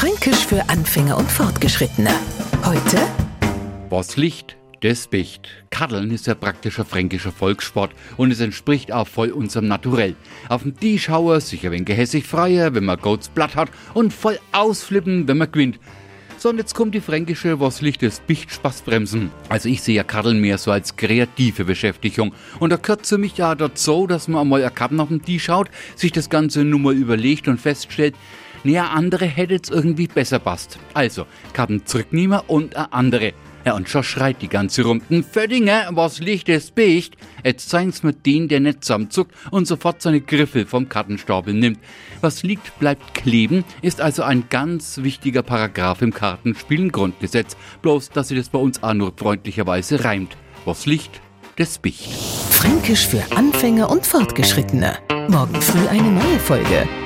Fränkisch für Anfänger und Fortgeschrittene. Heute Was Licht, das Bicht. Kaddeln ist ja praktischer fränkischer Volkssport und es entspricht auch voll unserem Naturell. Auf dem Tischhauer sich ein wenig gehässig freier, wenn man Goats Blatt hat und voll ausflippen, wenn man gewinnt. So, und jetzt kommt die fränkische Was Licht des Bicht Spaßbremsen. Also ich sehe ja Kaddeln mehr so als kreative Beschäftigung. Und da für mich ja dazu, dass man einmal ein Kadden auf den Tisch schaut, sich das Ganze nur mal überlegt und feststellt, naja, andere hätte es irgendwie besser passt. Also, Karten zurücknehmen und eine andere. Ja, und schon schreit die ganze Runden, Föddinger, was liegt es bicht? Jetzt seien's mit den, der nicht zusammenzuckt und sofort seine Griffel vom Kartenstapel nimmt. Was liegt, bleibt kleben, ist also ein ganz wichtiger Paragraph im Kartenspielen-Grundgesetz. Bloß, dass sie das bei uns auch nur freundlicherweise reimt. Was liegt, das bicht. Fränkisch für Anfänger und Fortgeschrittene. Morgen früh eine neue Folge.